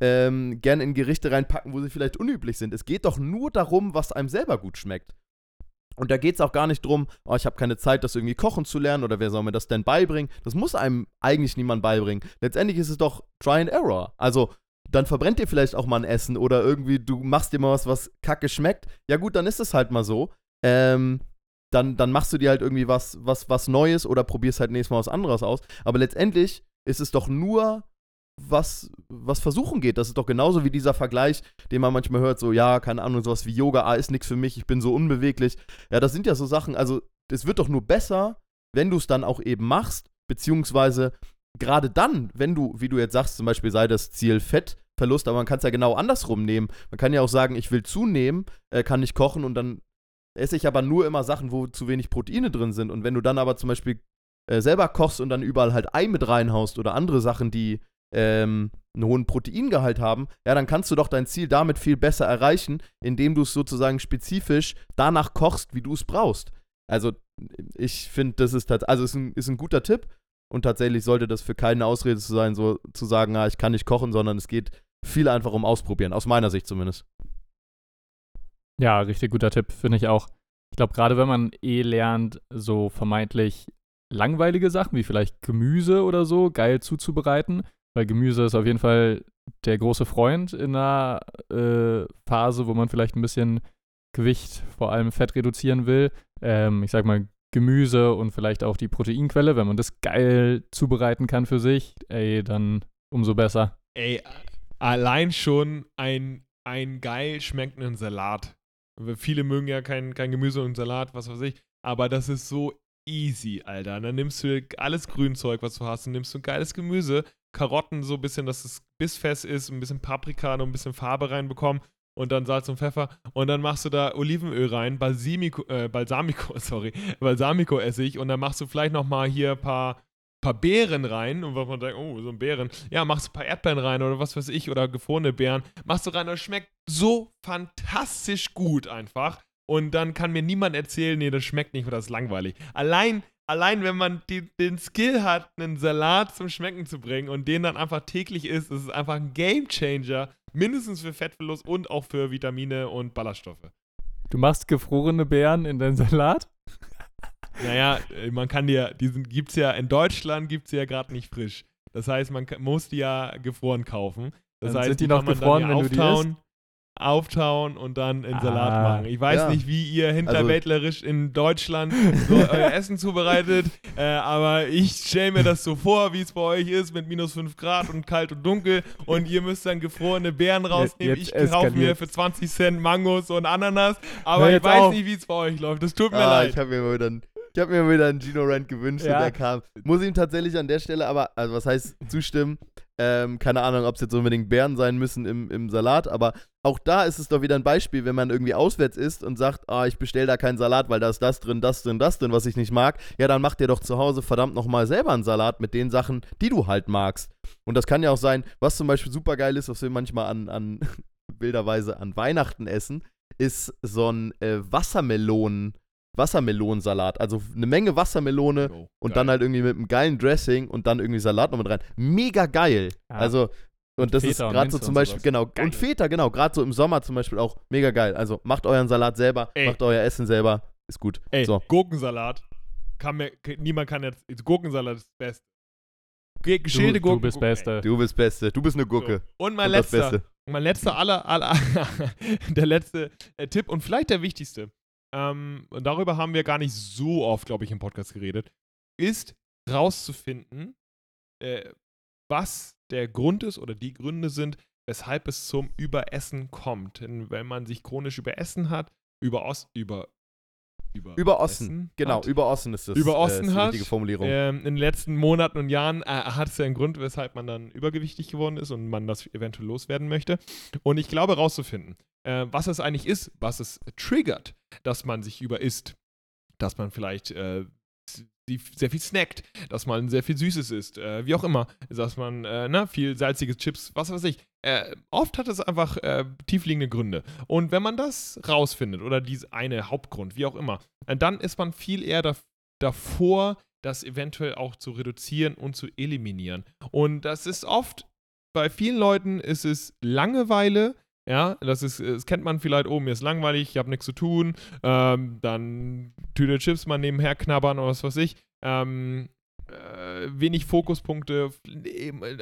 ähm, gerne in Gerichte reinpacken, wo sie vielleicht unüblich sind. Es geht doch nur darum, was einem selber gut schmeckt. Und da geht es auch gar nicht drum, oh, ich habe keine Zeit, das irgendwie kochen zu lernen oder wer soll mir das denn beibringen. Das muss einem eigentlich niemand beibringen. Letztendlich ist es doch Try and Error. Also dann verbrennt dir vielleicht auch mal ein Essen oder irgendwie du machst dir mal was, was kacke schmeckt. Ja gut, dann ist es halt mal so. Ähm, dann, dann machst du dir halt irgendwie was, was, was Neues oder probierst halt nächstes Mal was anderes aus. Aber letztendlich ist es doch nur was, was versuchen geht. Das ist doch genauso wie dieser Vergleich, den man manchmal hört, so, ja, keine Ahnung, sowas wie Yoga, ah, ist nichts für mich, ich bin so unbeweglich. Ja, das sind ja so Sachen, also es wird doch nur besser, wenn du es dann auch eben machst, beziehungsweise gerade dann, wenn du, wie du jetzt sagst, zum Beispiel sei das Ziel Fettverlust, aber man kann es ja genau andersrum nehmen. Man kann ja auch sagen, ich will zunehmen, äh, kann nicht kochen und dann esse ich aber nur immer Sachen, wo zu wenig Proteine drin sind. Und wenn du dann aber zum Beispiel äh, selber kochst und dann überall halt Ei mit reinhaust oder andere Sachen, die ähm, einen hohen Proteingehalt haben, ja, dann kannst du doch dein Ziel damit viel besser erreichen, indem du es sozusagen spezifisch danach kochst, wie du es brauchst. Also ich finde, das ist, also ist ein, ist ein guter Tipp und tatsächlich sollte das für keine Ausrede zu sein, so zu sagen, ah, ich kann nicht kochen, sondern es geht viel einfach um Ausprobieren, aus meiner Sicht zumindest. Ja, richtig guter Tipp, finde ich auch. Ich glaube, gerade wenn man eh lernt, so vermeintlich langweilige Sachen wie vielleicht Gemüse oder so geil zuzubereiten, weil Gemüse ist auf jeden Fall der große Freund in einer äh, Phase, wo man vielleicht ein bisschen Gewicht, vor allem Fett reduzieren will. Ähm, ich sag mal Gemüse und vielleicht auch die Proteinquelle, wenn man das geil zubereiten kann für sich, ey, dann umso besser. Ey, allein schon ein, ein geil schmeckenden Salat. Viele mögen ja kein, kein Gemüse und Salat, was weiß ich, aber das ist so easy, Alter. Dann nimmst du alles Grünzeug, was du hast, und nimmst du ein geiles Gemüse, Karotten so ein bisschen, dass es bissfest ist, ein bisschen Paprika, noch ein bisschen Farbe reinbekommen und dann Salz und Pfeffer und dann machst du da Olivenöl rein, Balsamico, äh, Balsamico, sorry, Balsamico-Essig und dann machst du vielleicht nochmal hier ein paar, paar Beeren rein und was man denkt, oh, so ein Beeren. Ja, machst du ein paar Erdbeeren rein oder was weiß ich oder gefrorene Beeren, machst du rein und es schmeckt so fantastisch gut einfach. Und dann kann mir niemand erzählen, nee, das schmeckt nicht oder das ist langweilig. Allein allein wenn man die, den Skill hat, einen Salat zum Schmecken zu bringen und den dann einfach täglich isst, ist es einfach ein Game Changer, mindestens für Fettverlust und auch für Vitamine und Ballaststoffe. Du machst gefrorene Beeren in deinen Salat? Naja, äh, man kann dir, diesen gibt's ja, in Deutschland gibt es ja gerade nicht frisch. Das heißt, man muss die ja gefroren kaufen. Das dann heißt, sind die, die noch gefroren, wenn auftauen, du die isst? Auftauen und dann in Salat Ah, machen. Ich weiß ja. nicht, wie ihr hinterwäldlerisch in Deutschland so euer Essen zubereitet, äh, aber ich stelle mir das so vor, wie es bei euch ist, mit minus 5 Grad und kalt und dunkel und ihr müsst dann gefrorene Beeren rausnehmen. jetzt ich kaufe mir für 20 Cent Mangos und Ananas, aber ich weiß auf. nicht, wie es bei euch läuft. Das tut mir Ah, leid. ich habe mir mal wieder einen, ich hab mir wieder einen Gino Rant gewünscht Ja. und der kam. Muss ihm tatsächlich an der Stelle aber, also was heißt zustimmen? Ähm, keine Ahnung, ob es jetzt unbedingt Beeren sein müssen im, im Salat, aber auch da ist es doch wieder ein Beispiel, wenn man irgendwie auswärts isst und sagt, ah, ich bestelle da keinen Salat, weil da ist das drin, das drin, das drin, was ich nicht mag. Ja, dann mach dir doch zu Hause verdammt nochmal selber einen Salat mit den Sachen, die du halt magst. Und das kann ja auch sein, was zum Beispiel super geil ist, was wir manchmal an, an wilderweise an Weihnachten essen, ist so ein äh, Wassermelonen, Wassermelonensalat. Also eine Menge Wassermelone Oh, und dann halt irgendwie mit einem geilen Dressing und dann irgendwie Salat noch mit rein. Mega geil. Ja. Also, und das ist Feta und gerade so zum und Beispiel, genau. Geil. Und Feta, genau. Gerade so im Sommer zum Beispiel auch mega geil. Also macht euren Salat selber, Ey. macht euer Essen selber. Ist gut. Ey, So. Gurkensalat. Kann mir, niemand kann jetzt. Gurkensalat ist das Beste. Ge- Geschälte du, Gurken. du bist Gurken, ey. Beste. Du bist Beste. Du bist eine Gurke. So. Und mein Und das letzter, Beste. mein letzter aller, aller der letzte äh, Tipp und vielleicht der wichtigste, ähm, und darüber haben wir gar nicht so oft, glaube ich, im Podcast geredet, ist rauszufinden, äh, was der Grund ist oder die Gründe sind, weshalb es zum Überessen kommt. Denn wenn man sich chronisch überessen hat, überos, über, über Überossen. Genau, hat, überossen ist das. Überossen äh, ist hat, richtige Formulierung. ähm, in den letzten Monaten und Jahren äh, hat es ja einen Grund, weshalb man dann übergewichtig geworden ist und man das eventuell loswerden möchte. Und ich glaube, rauszufinden, äh, was es eigentlich ist, was es triggert, dass man sich überisst, dass man vielleicht äh, sehr viel snackt, dass man sehr viel Süßes isst, äh, wie auch immer, dass man äh, na, viel salzige Chips, was weiß ich. Äh, oft hat es einfach äh, tiefliegende Gründe. Und wenn man das rausfindet oder diese eine Hauptgrund, wie auch immer, äh, dann ist man viel eher da, davor, das eventuell auch zu reduzieren und zu eliminieren. Und das ist oft, bei vielen Leuten ist es Langeweile, ja, das ist, das kennt man vielleicht, oh, mir ist langweilig, ich habe nichts zu tun, ähm, dann Tüte Chips mal nebenher knabbern oder was weiß ich. Ähm, äh, wenig Fokuspunkte,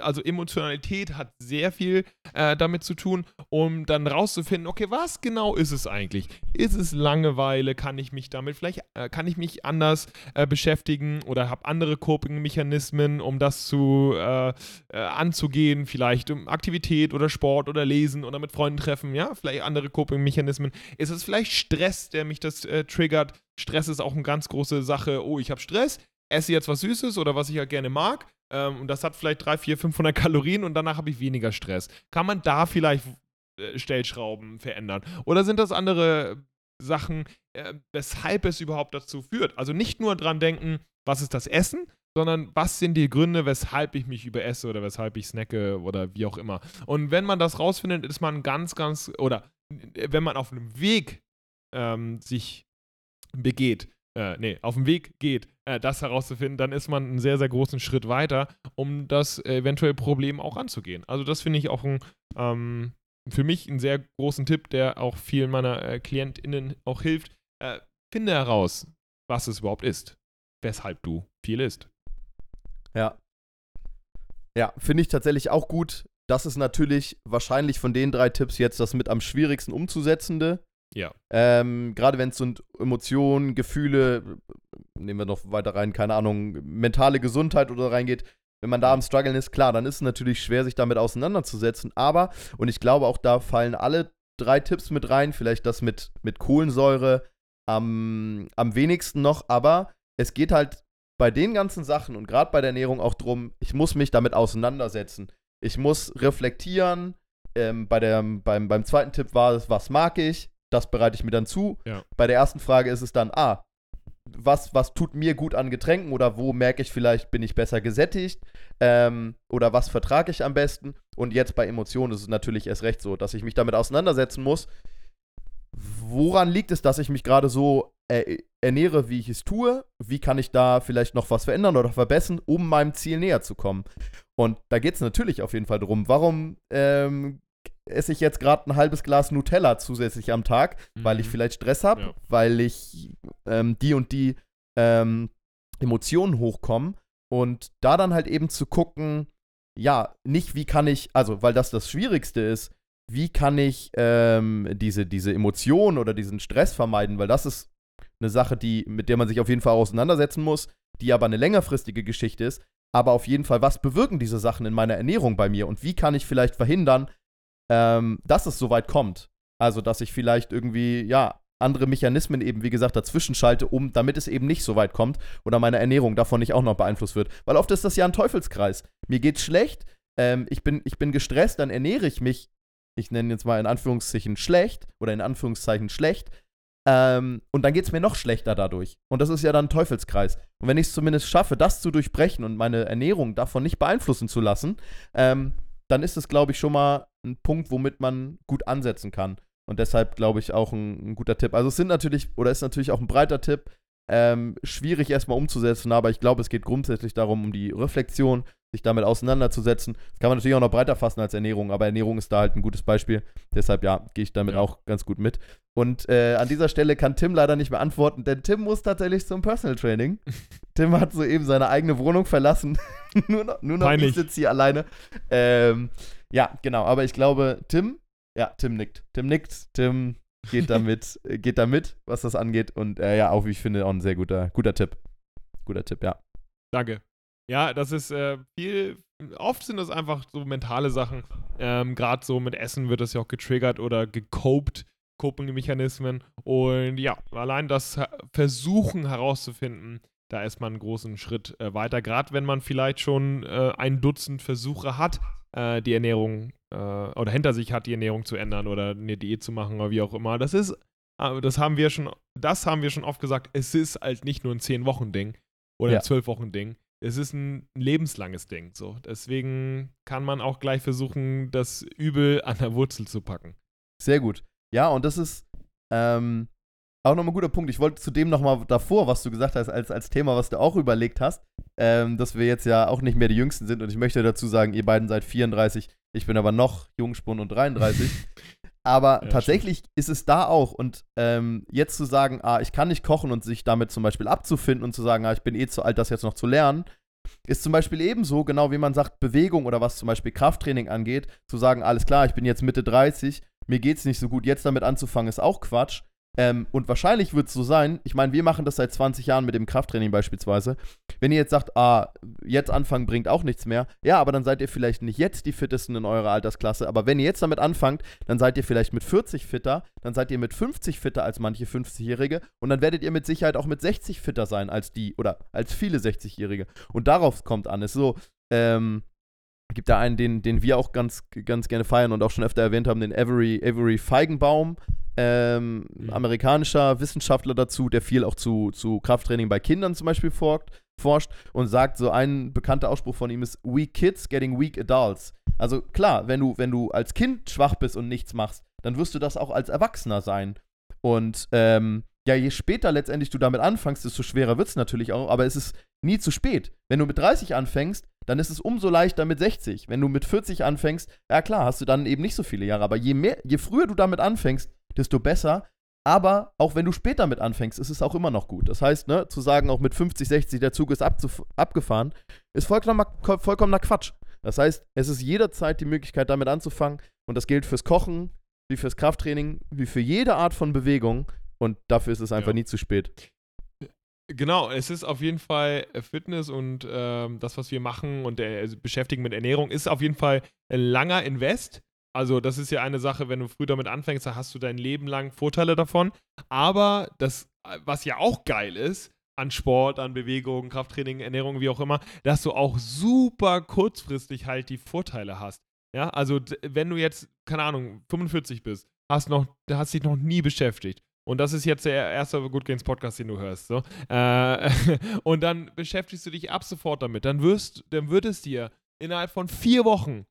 also Emotionalität hat sehr viel äh, damit zu tun, um dann rauszufinden, okay, was genau ist es eigentlich? Ist es Langeweile? Kann ich mich damit vielleicht, äh, kann ich mich anders äh, beschäftigen oder habe andere Coping-Mechanismen, um das zu äh, äh, anzugehen? Vielleicht um Aktivität oder Sport oder Lesen oder mit Freunden treffen, ja, vielleicht andere Coping-Mechanismen. Ist es vielleicht Stress, der mich das triggert? Stress ist auch eine ganz große Sache. Oh, ich habe Stress esse jetzt was Süßes oder was ich ja gerne mag ähm, und das hat vielleicht 3, 4, 500 Kalorien und danach habe ich weniger Stress. Kann man da vielleicht äh, Stellschrauben verändern? Oder sind das andere Sachen, äh, weshalb es überhaupt dazu führt? Also nicht nur dran denken, was ist das Essen, sondern was sind die Gründe, weshalb ich mich überesse oder weshalb ich snacke oder wie auch immer. Und wenn man das rausfindet, ist man ganz, ganz, oder äh, wenn man auf einem Weg ähm, sich begeht, äh, nee, auf dem Weg geht, äh, das herauszufinden, dann ist man einen sehr, sehr großen Schritt weiter, um das eventuelle Problem auch anzugehen. Also das finde ich auch ein, ähm, für mich einen sehr großen Tipp, der auch vielen meiner äh, KlientInnen auch hilft. Äh, finde heraus, was es überhaupt ist, weshalb du viel isst. Ja. Ja, finde ich tatsächlich auch gut. Das ist natürlich wahrscheinlich von den drei Tipps jetzt das mit am schwierigsten umzusetzende. Ja. Ähm, Gerade wenn es so Emotionen, Gefühle, nehmen wir noch weiter rein, keine Ahnung, mentale Gesundheit oder reingeht, wenn man da am Struggeln ist, klar, dann ist es natürlich schwer, sich damit auseinanderzusetzen. Aber, und ich glaube, auch da fallen alle drei Tipps mit rein, vielleicht das mit, mit Kohlensäure am, am wenigsten noch, aber es geht halt bei den ganzen Sachen und gerade bei der Ernährung auch drum, ich muss mich damit auseinandersetzen. Ich muss reflektieren. Ähm, bei der, beim, beim zweiten Tipp war es, was mag ich? Das bereite ich mir dann zu. Ja. Bei der ersten Frage ist es dann, ah, was, was tut mir gut an Getränken oder wo merke ich vielleicht, bin ich besser gesättigt ähm, oder was vertrage ich am besten. Und jetzt bei Emotionen ist es natürlich erst recht so, dass ich mich damit auseinandersetzen muss. Woran liegt es, dass ich mich gerade so er ernähre, wie ich es tue? Wie kann ich da vielleicht noch was verändern oder verbessern, um meinem Ziel näher zu kommen? Und da geht es natürlich auf jeden Fall darum, warum ähm, esse ich jetzt gerade ein halbes Glas Nutella zusätzlich am Tag, mhm. weil ich mhm. vielleicht Stress habe, ja. weil ich ähm, die und die ähm, Emotionen hochkommen und da dann halt eben zu gucken, ja, nicht wie kann ich, also weil das das Schwierigste ist, wie kann ich ähm, diese, diese Emotionen oder diesen Stress vermeiden, weil das ist eine Sache, die, mit der man sich auf jeden Fall auseinandersetzen muss, die aber eine längerfristige Geschichte ist. Aber auf jeden Fall, was bewirken diese Sachen in meiner Ernährung bei mir und wie kann ich vielleicht verhindern, ähm, dass es so weit kommt. Also, dass ich vielleicht irgendwie, ja, andere Mechanismen eben, wie gesagt, dazwischen schalte, um, damit es eben nicht so weit kommt oder meine Ernährung davon nicht auch noch beeinflusst wird. Weil oft ist das ja ein Teufelskreis. Mir geht's schlecht, ähm, ich, bin, ich bin gestresst, dann ernähre ich mich, ich nenne jetzt mal in Anführungszeichen schlecht oder in Anführungszeichen schlecht. Ähm, und dann geht es mir noch schlechter dadurch. Und das ist ja dann ein Teufelskreis. Und wenn ich es zumindest schaffe, das zu durchbrechen und meine Ernährung davon nicht beeinflussen zu lassen, ähm, dann ist es, glaube ich, schon mal ein Punkt, womit man gut ansetzen kann. Und deshalb, glaube ich, auch ein, ein, guter Tipp. Also es sind natürlich, oder ist natürlich auch ein breiter Tipp, ähm, schwierig erstmal umzusetzen, aber ich glaube, es geht grundsätzlich darum, um die Reflexion, sich damit auseinanderzusetzen. Das kann man natürlich auch noch breiter fassen als Ernährung, aber Ernährung ist da halt ein gutes Beispiel. Deshalb, ja, gehe ich damit ja. auch ganz gut mit. Und äh, an dieser Stelle kann Tim leider nicht mehr antworten, denn Tim muss tatsächlich zum Personal Training. Tim hat soeben seine eigene Wohnung verlassen. nur noch, nur noch ich sitze hier alleine. Ähm, ja, genau, aber ich glaube, Tim, ja, Tim nickt. Tim nickt, Tim geht damit, geht damit, was das angeht. Und äh, ja, auch wie ich finde, auch ein sehr guter, guter Tipp. Guter Tipp, ja. Danke. Ja, das ist äh, viel. Oft sind das einfach so mentale Sachen. Ähm, Gerade so mit Essen wird das ja auch getriggert oder gecopt, Coping-Mechanismen. Und ja, allein das Versuchen herauszufinden, da ist man einen großen Schritt äh, weiter. Gerade wenn man vielleicht schon äh, ein Dutzend Versuche hat, äh, die Ernährung äh, oder hinter sich hat, die Ernährung zu ändern oder eine Diät zu machen oder wie auch immer. Das ist, äh, das haben wir schon, das haben wir schon oft gesagt, es ist halt nicht nur ein 10-Wochen-Ding oder ja. ein 12-Wochen-Ding. Es ist ein lebenslanges Ding. So. Deswegen kann man auch gleich versuchen, das Übel an der Wurzel zu packen. Sehr gut. Ja, und das ist, ähm, auch nochmal ein guter Punkt. Ich wollte zu dem nochmal davor, was du gesagt hast, als, als Thema, was du auch überlegt hast, ähm, dass wir jetzt ja auch nicht mehr die Jüngsten sind. Und ich möchte dazu sagen, ihr beiden seid 34, ich bin aber noch Jungspund und 33. aber ja, tatsächlich stimmt. ist es da auch. Und ähm, jetzt zu sagen, ah, ich kann nicht kochen und sich damit zum Beispiel abzufinden und zu sagen, ah, ich bin eh zu alt, das jetzt noch zu lernen, ist zum Beispiel ebenso, genau wie man sagt, Bewegung oder was zum Beispiel Krafttraining angeht, zu sagen, alles klar, ich bin jetzt Mitte 30, mir geht's nicht so gut, jetzt damit anzufangen, ist auch Quatsch. Ähm, und wahrscheinlich wird es so sein, ich meine, wir machen das seit 20 Jahren mit dem Krafttraining beispielsweise. Wenn ihr jetzt sagt, ah, jetzt anfangen bringt auch nichts mehr, ja, aber dann seid ihr vielleicht nicht jetzt die fittesten in eurer Altersklasse. Aber wenn ihr jetzt damit anfangt, dann seid ihr vielleicht mit 40 fitter, dann seid ihr mit 50 fitter als manche 50-Jährige und dann werdet ihr mit Sicherheit auch mit 60 fitter sein als die oder als viele 60-Jährige. Und darauf kommt an. Es ist so, ähm, gibt da einen, den, den wir auch ganz, ganz gerne feiern und auch schon öfter erwähnt haben, den Avery, Avery Feigenbaum ähm, mhm. amerikanischer Wissenschaftler dazu, der viel auch zu, zu Krafttraining bei Kindern zum Beispiel forscht, forscht und sagt, so ein bekannter Ausspruch von ihm ist, weak kids getting weak adults. Also klar, wenn du, wenn du als Kind schwach bist und nichts machst, dann wirst du das auch als Erwachsener sein. Und ähm, ja, je später letztendlich du damit anfängst, desto schwerer wird es natürlich auch, aber es ist nie zu spät. Wenn du mit 30 anfängst, dann ist es umso leichter mit 60. Wenn du mit 40 anfängst, ja klar, hast du dann eben nicht so viele Jahre, aber je mehr, je früher du damit anfängst, desto besser. Aber auch wenn du später mit anfängst, ist es auch immer noch gut. Das heißt, ne, zu sagen, auch mit 50, 60, der Zug ist abgefahren, ist vollkommener, vollkommener Quatsch. Das heißt, es ist jederzeit die Möglichkeit, damit anzufangen. Und das gilt fürs Kochen, wie fürs Krafttraining, wie für jede Art von Bewegung. Und dafür ist es einfach ja. nie zu spät. Genau, es ist auf jeden Fall äh, Fitness und ähm, das, was wir machen und der, also beschäftigen mit Ernährung, ist auf jeden Fall ein langer Invest. Also, das ist ja eine Sache, wenn du früh damit anfängst, da hast du dein Leben lang Vorteile davon. Aber das, was ja auch geil ist, an Sport, an Bewegung, Krafttraining, Ernährung, wie auch immer, dass du auch super kurzfristig halt die Vorteile hast. Ja, also wenn du jetzt, keine Ahnung, 45 bist, hast noch, hast dich noch nie beschäftigt. Und das ist jetzt der erste Good Games Podcast, den du hörst. So. Äh, und dann beschäftigst du dich ab sofort damit. Dann wirst, dann wird es dir innerhalb von vier Wochen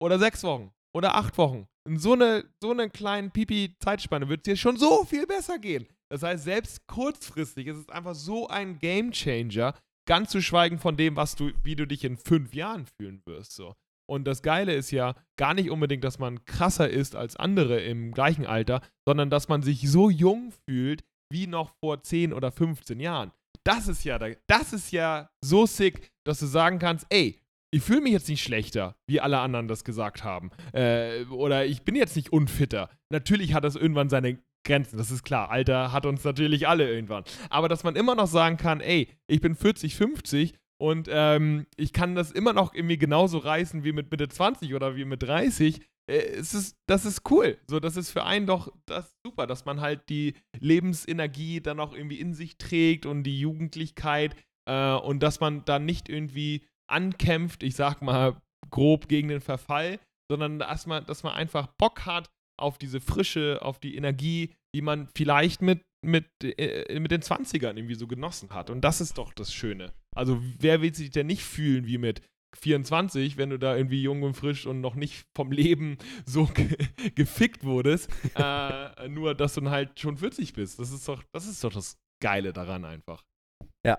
oder sechs Wochen oder acht Wochen. In so eine, so eine kleinen Pipi-Zeitspanne wird es dir schon so viel besser gehen. Das heißt, selbst kurzfristig ist es einfach so ein Game Changer, ganz zu schweigen von dem, was du, wie du dich in fünf Jahren fühlen wirst. So. Und das Geile ist ja gar nicht unbedingt, dass man krasser ist als andere im gleichen Alter, sondern dass man sich so jung fühlt wie noch vor 10 oder 15 Jahren. Das ist ja, das ist ja so sick, dass du sagen kannst, ey, ich fühle mich jetzt nicht schlechter, wie alle anderen das gesagt haben. Äh, oder ich bin jetzt nicht unfitter. Natürlich hat das irgendwann seine Grenzen, das ist klar. Alter hat uns natürlich alle irgendwann. Aber dass man immer noch sagen kann, ey, ich bin 40, 50 und ähm, ich kann das immer noch irgendwie genauso reißen wie mit Mitte 20 oder wie mit 30. Äh, es ist, das ist cool. So, das ist für einen doch das super, dass man halt die Lebensenergie dann auch irgendwie in sich trägt und die Jugendlichkeit äh, und dass man dann nicht irgendwie ankämpft, ich sag mal grob gegen den Verfall, sondern dass man, dass man einfach Bock hat auf diese Frische, auf die Energie, die man vielleicht mit, mit, äh, mit den 20ern irgendwie so genossen hat. Und das ist doch das Schöne. Also, wer will sich denn nicht fühlen wie mit 24, wenn du da irgendwie jung und frisch und noch nicht vom Leben so ge gefickt wurdest, äh, nur dass du dann halt schon 40 bist. Das ist doch, das ist doch das Geile daran einfach. Ja,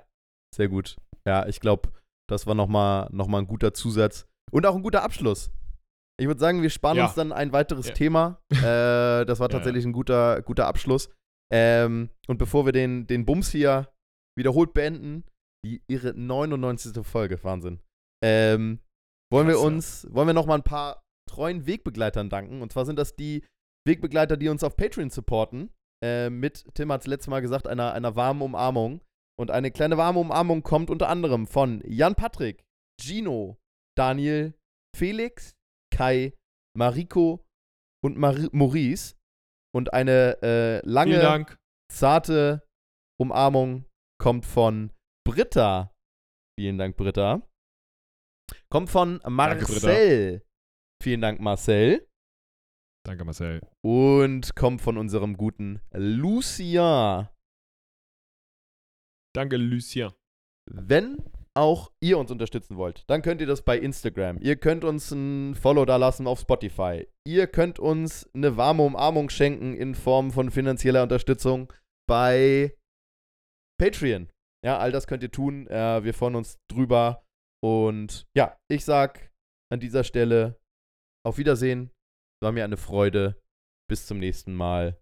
sehr gut. Ja, ich glaube, das war nochmal noch mal ein guter Zusatz. Und auch ein guter Abschluss. Ich würde sagen, wir sparen ja. uns dann ein weiteres ja. Thema. Äh, das war tatsächlich ein guter, guter Abschluss. Ähm, und bevor wir den, den Bums hier wiederholt beenden, die ihre 99. Folge, Wahnsinn. Ähm, wollen Klasse. wir uns, wollen wir noch mal ein paar treuen Wegbegleitern danken. Und zwar sind das die Wegbegleiter, die uns auf Patreon supporten. Äh, mit, Tim hat es letztes Mal gesagt, einer, einer warmen Umarmung. Und eine kleine warme Umarmung kommt unter anderem von Jan Patrick, Gino, Daniel, Felix, Kai, Mariko und Mar Maurice. Und eine äh, lange, zarte Umarmung kommt von Britta. Vielen Dank, Britta. Kommt von Marcel. Danke, Vielen Dank, Marcel. Danke, Marcel. Und kommt von unserem guten Lucien. Danke, Lucien. Wenn auch ihr uns unterstützen wollt, dann könnt ihr das bei Instagram. Ihr könnt uns ein Follow da lassen auf Spotify. Ihr könnt uns eine warme Umarmung schenken in Form von finanzieller Unterstützung bei Patreon. Ja, all das könnt ihr tun. Äh, wir freuen uns drüber. Und ja, ich sag an dieser Stelle auf Wiedersehen. War mir eine Freude. Bis zum nächsten Mal.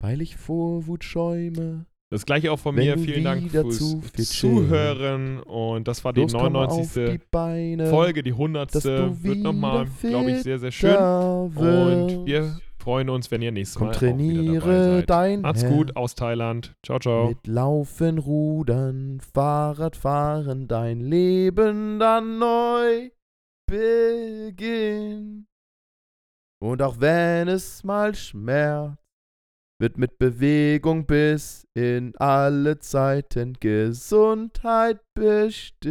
Weil ich vor Wut schäume Das gleiche auch von Wenn mir. Vielen Dank fürs Zuhören. Und das war die Los, komm auf 99. die Folge, die 100. dass du Wird nochmal, glaube ich, sehr, sehr schön. Und wir freuen uns, wenn ihr nächstes Komm, Mal auch wieder dabei trainiere seid. dein Macht's Herz. gut aus Thailand. Ciao, ciao. Mit Laufen, Rudern, Fahrradfahren, dein Leben dann neu beginnt. Und auch wenn es mal schmerzt, wird mit Bewegung bis in alle Zeiten Gesundheit bestimmt.